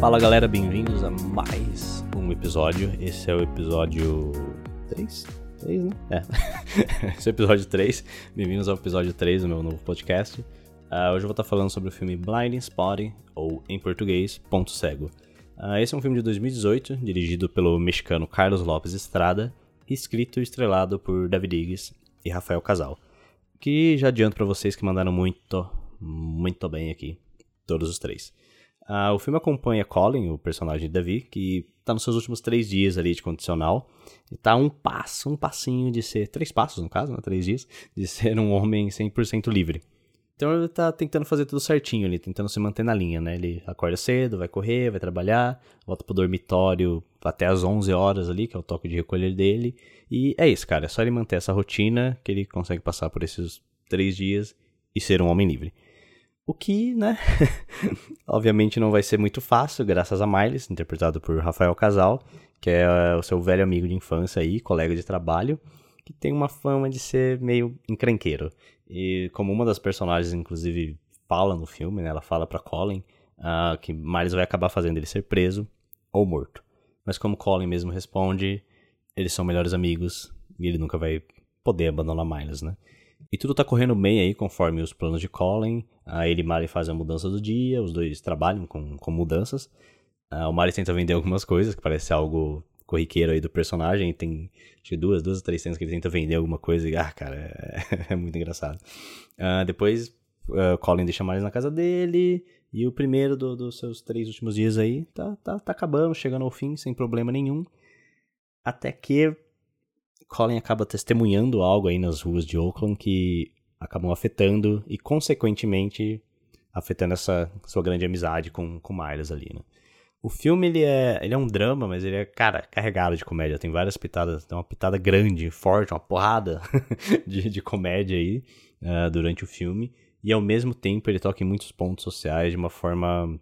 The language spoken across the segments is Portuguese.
Fala galera, bem-vindos a mais um episódio. Esse é o episódio 3? 3, né? É. Esse é o episódio 3. Bem-vindos ao episódio 3 do meu novo podcast. Uh, hoje eu vou estar falando sobre o filme Blinding Spotting, ou em português, Ponto Cego. Uh, esse é um filme de 2018, dirigido pelo mexicano Carlos Lopes Estrada, escrito e estrelado por David Diggs e Rafael Casal. Que já adianto para vocês que mandaram muito, muito bem aqui, todos os três. Uh, o filme acompanha Colin, o personagem de Davi, que está nos seus últimos três dias ali de condicional. E tá um passo, um passinho de ser, três passos no caso, né, três dias, de ser um homem 100% livre. Então ele tá tentando fazer tudo certinho ali, tentando se manter na linha, né? Ele acorda cedo, vai correr, vai trabalhar, volta pro dormitório até as 11 horas ali, que é o toque de recolher dele. E é isso, cara. É só ele manter essa rotina que ele consegue passar por esses três dias e ser um homem livre. O que, né? Obviamente não vai ser muito fácil, graças a Miles, interpretado por Rafael Casal, que é o seu velho amigo de infância aí, colega de trabalho, que tem uma fama de ser meio encrenqueiro. E como uma das personagens, inclusive, fala no filme, né? Ela fala para Colin uh, que Miles vai acabar fazendo ele ser preso ou morto. Mas como Colin mesmo responde, eles são melhores amigos e ele nunca vai poder abandonar Miles, né? E tudo tá correndo bem aí, conforme os planos de Colin. Uh, ele e Miley fazem a mudança do dia, os dois trabalham com, com mudanças. Uh, o Miles tenta vender algumas coisas, que parece algo corriqueiro aí do personagem. Tem acho que duas, duas ou três cenas que ele tenta vender alguma coisa e, ah, cara, é, é muito engraçado. Uh, depois, uh, Colin deixa mais na casa dele. E o primeiro do, dos seus três últimos dias aí tá, tá, tá acabando, chegando ao fim, sem problema nenhum. Até que Colin acaba testemunhando algo aí nas ruas de Oakland que acabam afetando e, consequentemente, afetando essa sua grande amizade com, com Miles ali, né? O filme, ele é, ele é um drama, mas ele é, cara, carregado de comédia. Tem várias pitadas, tem uma pitada grande, forte, uma porrada de, de comédia aí uh, durante o filme. E ao mesmo tempo ele toca em muitos pontos sociais de uma forma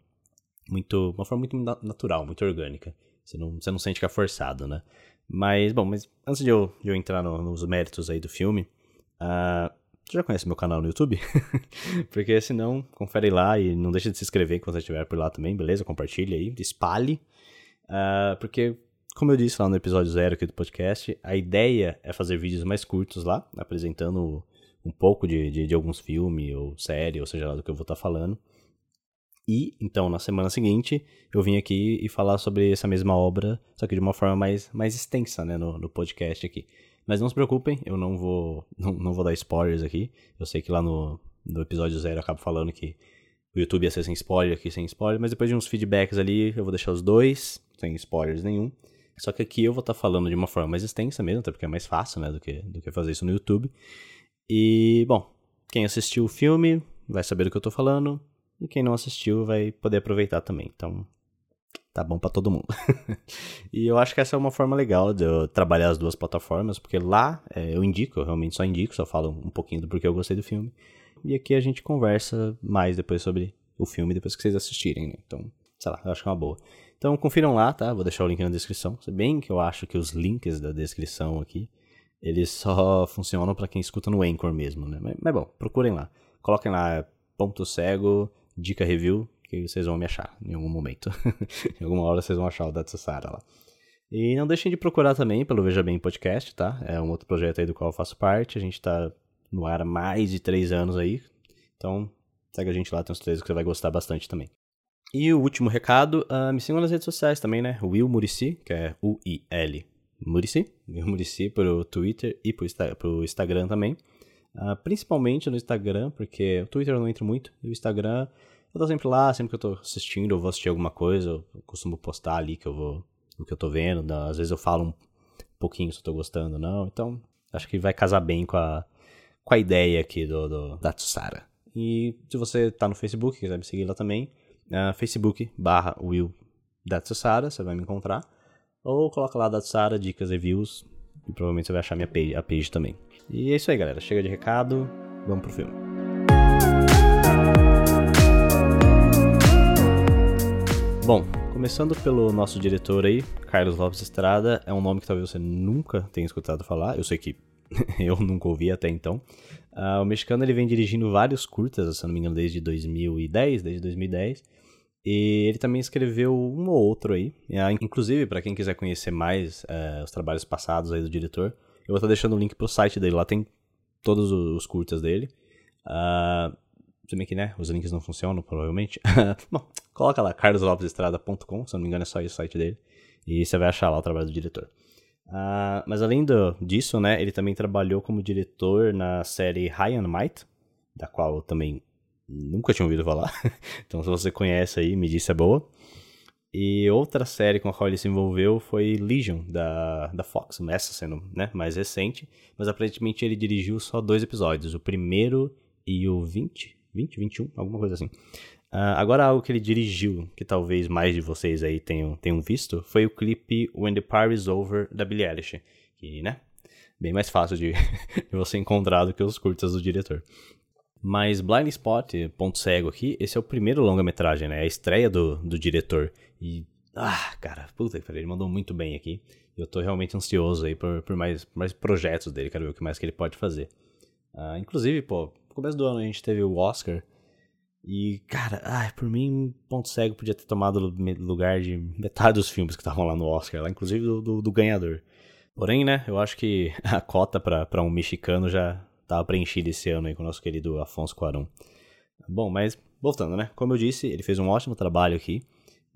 muito, uma forma muito natural, muito orgânica. Você não, você não sente que é forçado, né? Mas, bom, mas antes de eu, de eu entrar no, nos méritos aí do filme, uh, você já conhece meu canal no YouTube? Porque senão, confere lá e não deixe de se inscrever quando você estiver por lá também, beleza? Compartilhe aí, espalhe. Uh, porque, como eu disse lá no episódio zero aqui do podcast, a ideia é fazer vídeos mais curtos lá, apresentando um pouco de, de, de alguns filmes ou série, ou seja lá do que eu vou estar tá falando. E, então, na semana seguinte, eu vim aqui e falar sobre essa mesma obra, só que de uma forma mais, mais extensa, né, no, no podcast aqui. Mas não se preocupem, eu não vou, não, não vou dar spoilers aqui. Eu sei que lá no, no episódio zero eu acabo falando que o YouTube ia ser sem spoiler, aqui sem spoiler, mas depois de uns feedbacks ali, eu vou deixar os dois, sem spoilers nenhum. Só que aqui eu vou estar tá falando de uma forma mais extensa mesmo, até porque é mais fácil, né, do que, do que fazer isso no YouTube. E, bom, quem assistiu o filme vai saber do que eu tô falando, e quem não assistiu vai poder aproveitar também. Então, tá bom para todo mundo. e eu acho que essa é uma forma legal de eu trabalhar as duas plataformas, porque lá é, eu indico, eu realmente só indico, só falo um pouquinho do porquê eu gostei do filme. E aqui a gente conversa mais depois sobre o filme, depois que vocês assistirem, né? Então, sei lá, eu acho que é uma boa. Então confiram lá, tá? Vou deixar o link na descrição. Se bem que eu acho que os links da descrição aqui, eles só funcionam para quem escuta no Anchor mesmo, né? Mas, mas bom, procurem lá. Coloquem lá ponto cego, dica review, que vocês vão me achar em algum momento. em alguma hora vocês vão achar o Datsusara lá. E não deixem de procurar também pelo Veja Bem Podcast, tá? É um outro projeto aí do qual eu faço parte. A gente tá no ar há mais de três anos aí. Então, segue a gente lá, tem uns três que você vai gostar bastante também. E o último recado, uh, me sigam nas redes sociais também, né? Will Murici, que é U-I-L Murici. Will Murici pro Twitter e pro, pro Instagram também. Uh, principalmente no Instagram, porque o Twitter eu não entro muito, e o Instagram eu tô sempre lá, sempre que eu tô assistindo, eu vou assistir alguma coisa, eu costumo postar ali que eu vou, o que eu tô vendo, né? às vezes eu falo um pouquinho se eu tô gostando ou não, então acho que vai casar bem com a, com a ideia aqui do, do da Tsara. E se você tá no Facebook, quiser me seguir lá também, uh, Facebook barra Will da Tsara, você vai me encontrar. Ou coloca lá da Tsara, dicas, reviews, e provavelmente você vai achar minha page, a page também. E é isso aí, galera. Chega de recado, vamos pro filme. Bom, começando pelo nosso diretor aí, Carlos Lopes Estrada, é um nome que talvez você nunca tenha escutado falar, eu sei que eu nunca ouvi até então. Uh, o mexicano ele vem dirigindo vários curtas, se não me engano, desde 2010, desde 2010. E ele também escreveu um ou outro aí. Inclusive, para quem quiser conhecer mais é, os trabalhos passados aí do diretor, eu vou estar deixando o link pro site dele. Lá tem todos os curtas dele. Uh, se bem que, né, os links não funcionam, provavelmente. Bom, coloca lá, carloslopesestrada.com, se não me engano é só o site dele. E você vai achar lá o trabalho do diretor. Uh, mas além do, disso, né, ele também trabalhou como diretor na série High and Might, da qual eu também nunca tinha ouvido falar. então, se você conhece aí, me disse é boa. E outra série com a qual ele se envolveu foi Legion, da, da Fox, essa sendo né, mais recente, mas aparentemente ele dirigiu só dois episódios, o primeiro e o 20, 20, 21, alguma coisa assim. Uh, agora algo que ele dirigiu, que talvez mais de vocês aí tenham, tenham visto, foi o clipe When the Party is Over, da Billie Eilish, que, né, bem mais fácil de, de você encontrar do que os curtas do diretor. Mas Blind Spot, ponto cego aqui, esse é o primeiro longa-metragem, né? É a estreia do, do diretor. E, ah, cara, puta que ele mandou muito bem aqui. Eu tô realmente ansioso aí por, por mais, mais projetos dele, quero ver o que mais que ele pode fazer. Uh, inclusive, pô, no começo do ano a gente teve o Oscar. E, cara, ai, por mim, Ponto Cego podia ter tomado lugar de metade dos filmes que estavam lá no Oscar, lá, inclusive do, do, do ganhador. Porém, né, eu acho que a cota para um mexicano já, estava preenchido esse ano aí com o nosso querido Afonso Cuarón. Bom, mas voltando, né? Como eu disse, ele fez um ótimo trabalho aqui.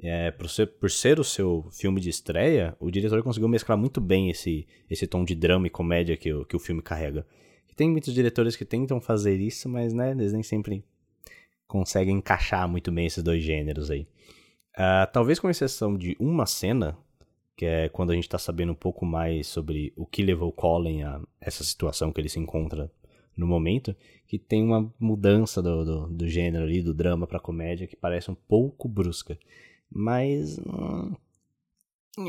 É, por, ser, por ser o seu filme de estreia, o diretor conseguiu mesclar muito bem esse, esse tom de drama e comédia que o, que o filme carrega. E tem muitos diretores que tentam fazer isso, mas né, eles nem sempre conseguem encaixar muito bem esses dois gêneros aí. Uh, talvez com exceção de uma cena, que é quando a gente está sabendo um pouco mais sobre o que levou Colin a essa situação que ele se encontra no momento, que tem uma mudança do, do, do gênero ali, do drama pra comédia, que parece um pouco brusca. Mas. Hum,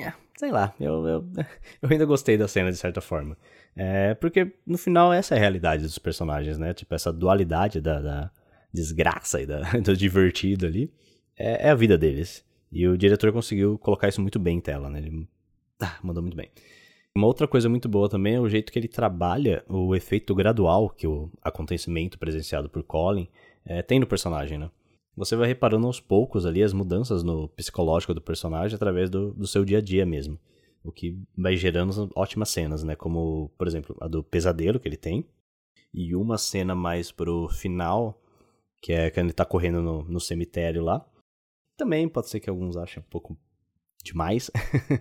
é, sei lá, eu, eu, eu ainda gostei da cena de certa forma. É, porque no final essa é a realidade dos personagens, né? Tipo, essa dualidade da, da desgraça e da, do divertido ali é, é, a vida deles. E o diretor conseguiu colocar isso muito bem em tela, né? Ele ah, mandou muito bem. Uma outra coisa muito boa também é o jeito que ele trabalha o efeito gradual que o acontecimento presenciado por Colin é, tem no personagem, né? Você vai reparando aos poucos ali as mudanças no psicológico do personagem através do, do seu dia a dia mesmo. O que vai gerando ótimas cenas, né? Como, por exemplo, a do pesadelo que ele tem. E uma cena mais pro final, que é quando ele tá correndo no, no cemitério lá. Também pode ser que alguns achem um pouco demais,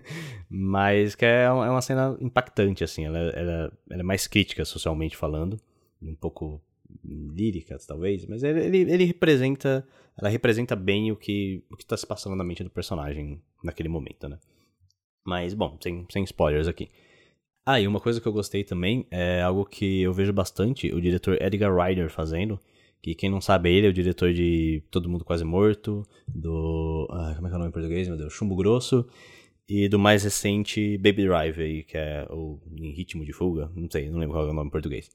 mas que é, é uma cena impactante, assim, ela, ela, ela, é mais crítica socialmente falando, um pouco lírica, talvez, mas ele, ele, representa, ela representa bem o que o que está se passando na mente do personagem naquele momento, né? Mas, bom, sem, sem spoilers aqui. Ah, e uma coisa que eu gostei também é algo que eu vejo bastante o diretor Edgar Ryder fazendo, que quem não sabe, ele é o diretor de Todo Mundo Quase Morto, do. Ah, como é que é o nome em português, meu Deus? Chumbo Grosso. E do mais recente Baby Drive, aí, que é o Em Ritmo de Fuga, não sei, não lembro qual é o nome em português.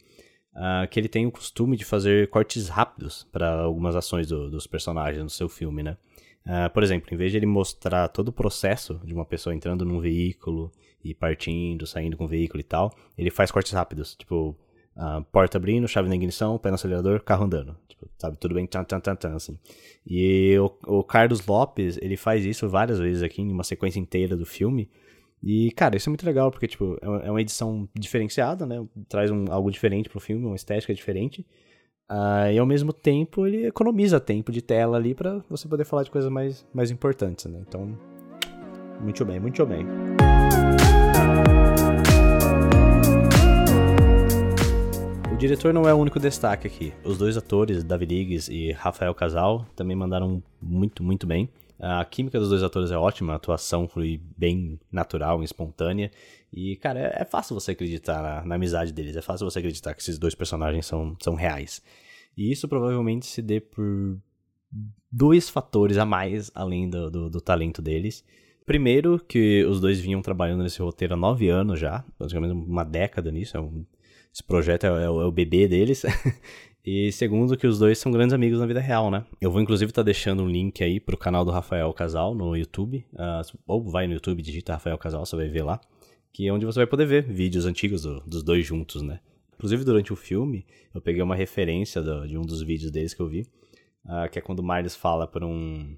Uh, que ele tem o costume de fazer cortes rápidos para algumas ações do, dos personagens no seu filme, né? Uh, por exemplo, em vez de ele mostrar todo o processo de uma pessoa entrando num veículo e partindo, saindo com o veículo e tal, ele faz cortes rápidos. Tipo, a porta abrindo, chave na ignição, pé no acelerador, carro andando. Tipo, sabe, tudo bem, tan, tan, tan, tan, assim. E o, o Carlos Lopes, ele faz isso várias vezes aqui, em uma sequência inteira do filme. E, cara, isso é muito legal, porque, tipo, é uma é edição diferenciada, né? Traz um, algo diferente pro filme, uma estética diferente. Uh, e, ao mesmo tempo, ele economiza tempo de tela ali para você poder falar de coisas mais, mais importantes, né? Então, muito bem, muito bem. O diretor não é o único destaque aqui. Os dois atores, David Diggs e Rafael Casal, também mandaram muito, muito bem. A química dos dois atores é ótima, a atuação foi bem natural, espontânea. E, cara, é, é fácil você acreditar na, na, amizade deles, é fácil você acreditar que esses dois personagens são, são reais. E isso provavelmente se dê por dois fatores a mais além do, do, do talento deles. Primeiro, que os dois vinham trabalhando nesse roteiro há nove anos já, basicamente uma década nisso, é um esse projeto é, é, o, é o bebê deles. e segundo, que os dois são grandes amigos na vida real, né? Eu vou inclusive estar tá deixando um link aí pro canal do Rafael Casal no YouTube. Uh, ou vai no YouTube, digita Rafael Casal, você vai ver lá. Que é onde você vai poder ver vídeos antigos do, dos dois juntos, né? Inclusive, durante o filme, eu peguei uma referência do, de um dos vídeos deles que eu vi. Uh, que é quando o Miles fala pra um,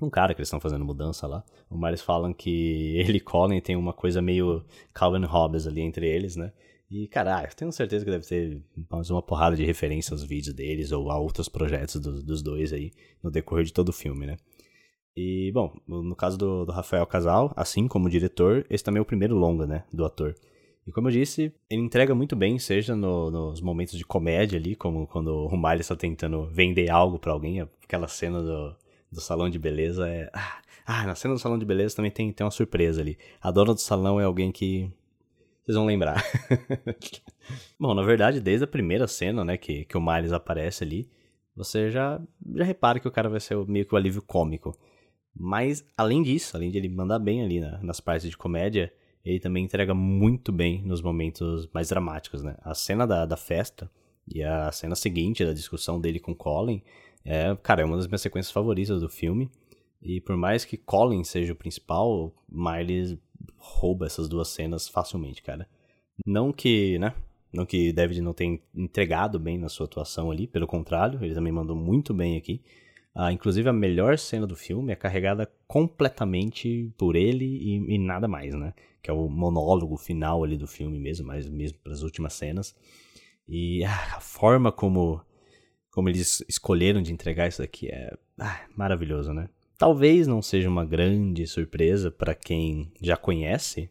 um cara que eles estão fazendo mudança lá. O Miles falam que ele e Colin tem uma coisa meio Calvin Hobbes ali entre eles, né? E, cara, ah, eu tenho certeza que deve ter mais uma porrada de referência aos vídeos deles ou a outros projetos do, dos dois aí no decorrer de todo o filme, né? E, bom, no caso do, do Rafael Casal, assim como diretor, esse também é o primeiro longa, né, do ator. E como eu disse, ele entrega muito bem, seja no, nos momentos de comédia ali, como quando o Miley está tentando vender algo para alguém, aquela cena do, do salão de beleza é... Ah, ah, na cena do salão de beleza também tem, tem uma surpresa ali. A dona do salão é alguém que vocês vão lembrar. Bom, na verdade, desde a primeira cena, né, que, que o Miles aparece ali, você já, já repara que o cara vai ser meio que o alívio cômico. Mas, além disso, além de ele mandar bem ali na, nas partes de comédia, ele também entrega muito bem nos momentos mais dramáticos, né? A cena da, da festa e a cena seguinte da discussão dele com Colin é, cara, é uma das minhas sequências favoritas do filme. E por mais que Colin seja o principal, Miles rouba essas duas cenas facilmente, cara. Não que, né? Não que David não tenha entregado bem na sua atuação ali, pelo contrário, ele também mandou muito bem aqui. Ah, inclusive, a melhor cena do filme é carregada completamente por ele e, e, nada mais, né? Que é o monólogo final ali do filme mesmo, mas mesmo para as últimas cenas. E ah, a forma como, como eles escolheram de entregar isso aqui é ah, maravilhoso, né? Talvez não seja uma grande surpresa para quem já conhece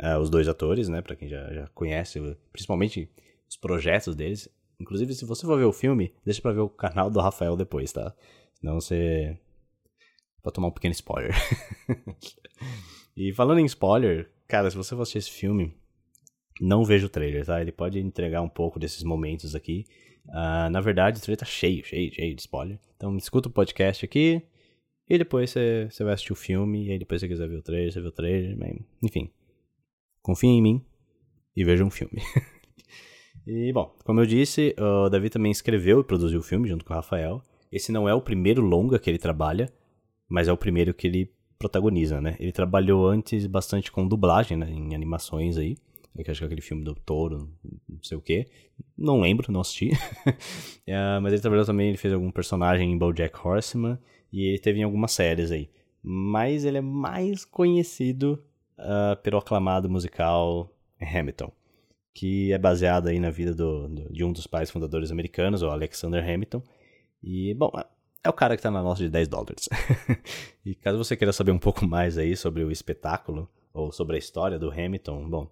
uh, os dois atores, né? Para quem já, já conhece, principalmente os projetos deles. Inclusive, se você for ver o filme, deixa pra ver o canal do Rafael depois, tá? Senão você. Pode tomar um pequeno spoiler. e falando em spoiler, cara, se você for assistir esse filme, não veja o trailer, tá? Ele pode entregar um pouco desses momentos aqui. Uh, na verdade, o trailer tá cheio, cheio, cheio de spoiler. Então, escuta o podcast aqui, e depois você, você vai assistir o filme, e aí depois você quiser ver o trailer, você vê o trailer, enfim. Confia em mim e veja um filme. e, bom, como eu disse, o Davi também escreveu e produziu o filme junto com o Rafael. Esse não é o primeiro longa que ele trabalha, mas é o primeiro que ele protagoniza, né? Ele trabalhou antes bastante com dublagem, né? Em animações aí. Acho que é aquele filme do Touro, não sei o que. Não lembro, não assisti. é, mas ele trabalhou também, ele fez algum personagem em BoJack Horseman e ele teve em algumas séries aí. Mas ele é mais conhecido uh, pelo aclamado musical Hamilton, que é baseado aí na vida do, do, de um dos pais fundadores americanos, o Alexander Hamilton. E, bom, é o cara que tá na nota de 10 dólares. e caso você queira saber um pouco mais aí sobre o espetáculo, ou sobre a história do Hamilton, bom,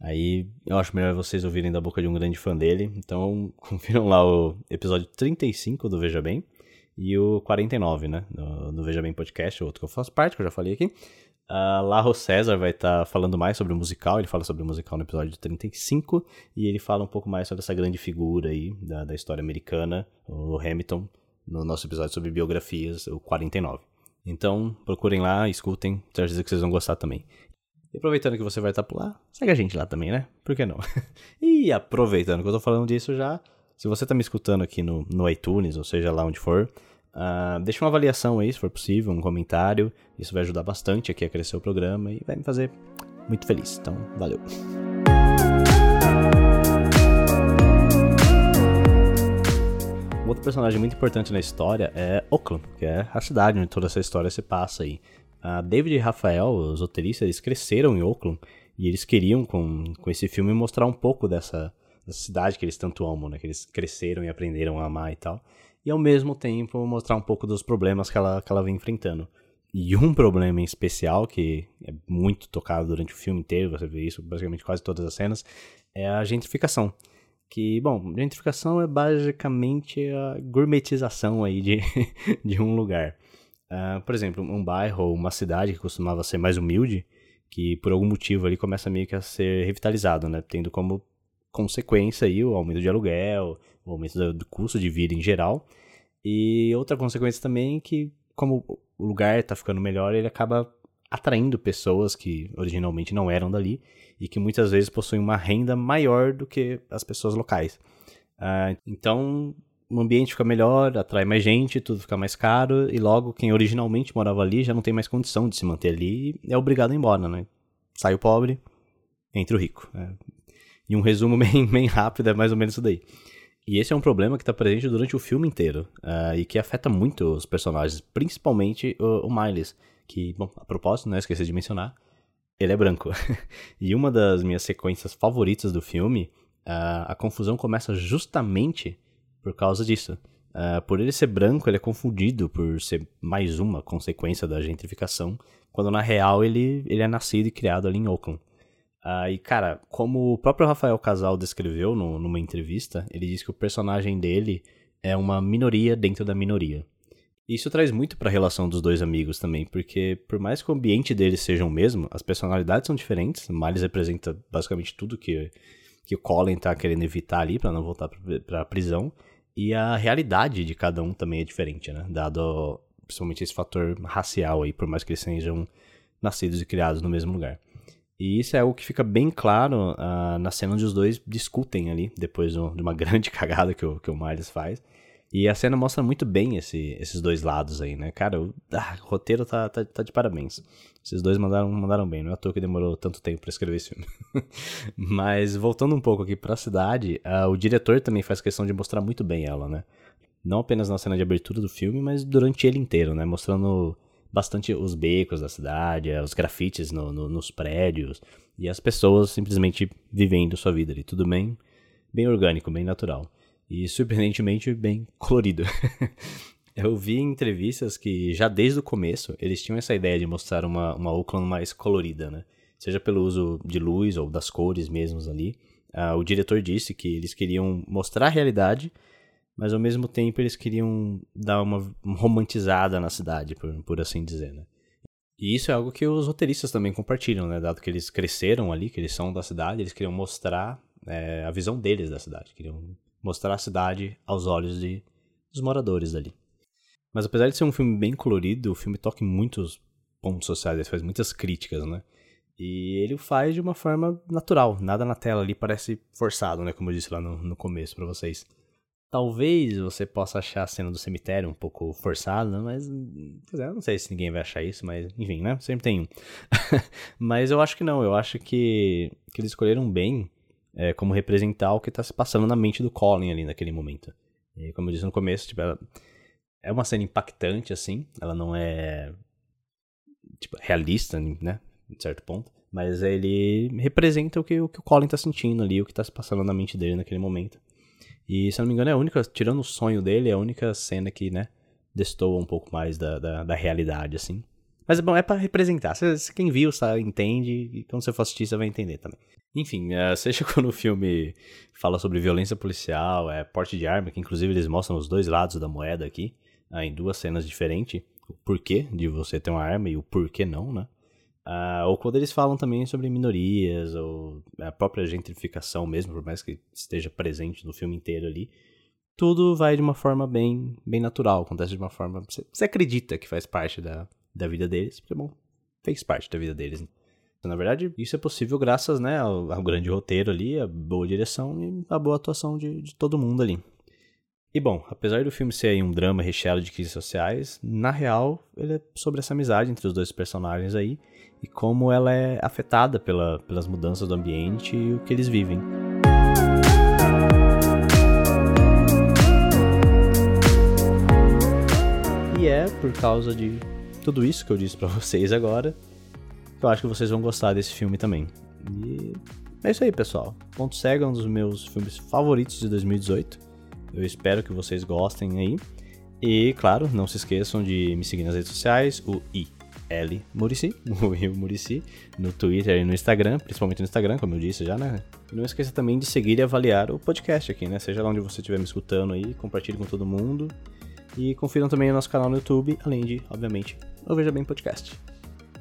aí eu acho melhor vocês ouvirem da boca de um grande fã dele. Então, confiram lá o episódio 35 do Veja Bem e o 49, né? No, no Veja Bem Podcast, outro que eu faço parte, que eu já falei aqui. Uh, lá o César vai estar tá falando mais sobre o musical, ele fala sobre o musical no episódio 35, e ele fala um pouco mais sobre essa grande figura aí da, da história americana, o Hamilton, no nosso episódio sobre biografias, o 49. Então, procurem lá, escutem, tenho certeza que vocês vão gostar também. E aproveitando que você vai estar por lá, segue a gente lá também, né? Por que não? e aproveitando que eu tô falando disso já, se você está me escutando aqui no, no iTunes, ou seja lá onde for, uh, deixa uma avaliação aí, se for possível, um comentário. Isso vai ajudar bastante aqui a crescer o programa e vai me fazer muito feliz. Então, valeu. Outro personagem muito importante na história é Oakland, que é a cidade onde toda essa história se passa aí. Uh, David e Rafael, os roteiristas, eles cresceram em Oakland e eles queriam, com, com esse filme, mostrar um pouco dessa, dessa cidade que eles tanto amam, né? Que eles cresceram e aprenderam a amar e tal. E ao mesmo tempo mostrar um pouco dos problemas que ela, que ela vem enfrentando. E um problema em especial, que é muito tocado durante o filme inteiro, você vê isso basicamente quase todas as cenas, é a gentrificação. Que, bom, gentrificação é basicamente a gourmetização aí de, de um lugar. Uh, por exemplo, um bairro ou uma cidade que costumava ser mais humilde, que por algum motivo ali começa meio que a ser revitalizado, né? Tendo como consequência aí o aumento de aluguel, o aumento do custo de vida em geral. E outra consequência também é que, como o lugar está ficando melhor, ele acaba atraindo pessoas que originalmente não eram dali e que muitas vezes possuem uma renda maior do que as pessoas locais. Uh, então, o ambiente fica melhor, atrai mais gente, tudo fica mais caro e logo quem originalmente morava ali já não tem mais condição de se manter ali e é obrigado a ir embora, né? Sai o pobre, entra o rico. É, e um resumo bem, bem rápido é mais ou menos isso daí. E esse é um problema que está presente durante o filme inteiro uh, e que afeta muito os personagens, principalmente o, o Miles, que, bom, a propósito, né, esqueci de mencionar, ele é branco. e uma das minhas sequências favoritas do filme, uh, a confusão começa justamente por causa disso. Uh, por ele ser branco, ele é confundido por ser mais uma consequência da gentrificação, quando na real ele, ele é nascido e criado ali em Oakland. Uh, e cara, como o próprio Rafael Casal descreveu no, numa entrevista, ele disse que o personagem dele é uma minoria dentro da minoria. Isso traz muito para a relação dos dois amigos também, porque por mais que o ambiente deles seja o mesmo, as personalidades são diferentes. Miles representa basicamente tudo que, que o Colin tá querendo evitar ali para não voltar para a prisão. E a realidade de cada um também é diferente, né? Dado principalmente esse fator racial aí, por mais que eles sejam nascidos e criados no mesmo lugar. E isso é algo que fica bem claro uh, na cena onde os dois discutem ali, depois de uma grande cagada que o, que o Miles faz. E a cena mostra muito bem esse, esses dois lados aí, né? Cara, o, ah, o roteiro tá, tá, tá, de parabéns. Esses dois mandaram, mandaram bem, não é à toa que demorou tanto tempo para escrever esse filme. Mas voltando um pouco aqui pra cidade, uh, o diretor também faz questão de mostrar muito bem ela, né? Não apenas na cena de abertura do filme, mas durante ele inteiro, né? Mostrando bastante os becos da cidade, os grafites no, no, nos prédios e as pessoas simplesmente vivendo sua vida ali. Tudo bem, bem orgânico, bem natural e surpreendentemente bem colorido. Eu vi em entrevistas que já desde o começo eles tinham essa ideia de mostrar uma, uma Oakland mais colorida, né? Seja pelo uso de luz ou das cores mesmos ali. Uh, o diretor disse que eles queriam mostrar a realidade, mas ao mesmo tempo eles queriam dar uma romantizada na cidade, por, por assim dizer, né? E isso é algo que os roteiristas também compartilham, né? Dado que eles cresceram ali, que eles são da cidade, eles queriam mostrar é, a visão deles da cidade, queriam mostrar a cidade aos olhos de, dos moradores dali. Mas apesar de ser um filme bem colorido, o filme toca em muitos pontos sociais, ele faz muitas críticas, né? E ele faz de uma forma natural, nada na tela ali parece forçado, né? Como eu disse lá no, no começo para vocês. Talvez você possa achar a cena do cemitério um pouco forçada, mas. Dizer, eu não sei se ninguém vai achar isso, mas enfim, né? Sempre tem um. mas eu acho que não, eu acho que, que eles escolheram bem é, como representar o que está se passando na mente do Colin ali naquele momento. E como eu disse no começo, tipo, ela é uma cena impactante, assim, ela não é tipo, realista, né, em certo ponto, mas ele representa o que, o que o Colin está sentindo ali, o que está se passando na mente dele naquele momento. E, se eu não me engano, é a única, tirando o sonho dele, é a única cena que, né, destoa um pouco mais da, da, da realidade, assim. Mas, bom, é para representar. Se, se, quem viu, sabe, entende, e quando você for assistir, você vai entender também. Enfim, uh, seja quando o filme fala sobre violência policial, é porte de arma, que inclusive eles mostram os dois lados da moeda aqui, uh, em duas cenas diferentes, o porquê de você ter uma arma e o porquê não, né? Uh, ou quando eles falam também sobre minorias, ou a própria gentrificação mesmo, por mais que esteja presente no filme inteiro ali, tudo vai de uma forma bem, bem natural, acontece de uma forma. Você, acredita que faz parte da, da vida deles, porque, bom, fez parte da vida deles. Na verdade, isso é possível graças né, ao, ao grande roteiro ali, a boa direção e a boa atuação de, de todo mundo ali. E bom, apesar do filme ser um drama recheado de crises sociais, na real, ele é sobre essa amizade entre os dois personagens aí e como ela é afetada pela, pelas mudanças do ambiente e o que eles vivem. E é por causa de tudo isso que eu disse para vocês agora eu acho que vocês vão gostar desse filme também. E é isso aí, pessoal. Ponto Cego é um dos meus filmes favoritos de 2018. Eu espero que vocês gostem aí. E, claro, não se esqueçam de me seguir nas redes sociais, o I. L Murici, o Rio Murici, no Twitter e no Instagram, principalmente no Instagram, como eu disse já, né? E não esqueça também de seguir e avaliar o podcast aqui, né? Seja lá onde você estiver me escutando aí, compartilhe com todo mundo. E confiram também o nosso canal no YouTube, além de, obviamente, o Veja Bem Podcast.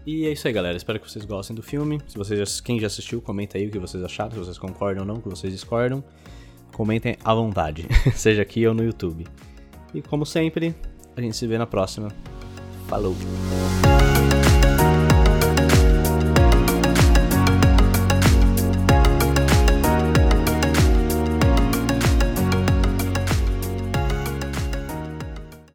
E é isso aí, galera. Espero que vocês gostem do filme. Se vocês, quem já assistiu, comenta aí o que vocês acharam, se vocês concordam ou não, o que vocês discordam. Comentem à vontade, seja aqui ou no YouTube. E como sempre, a gente se vê na próxima. Falou!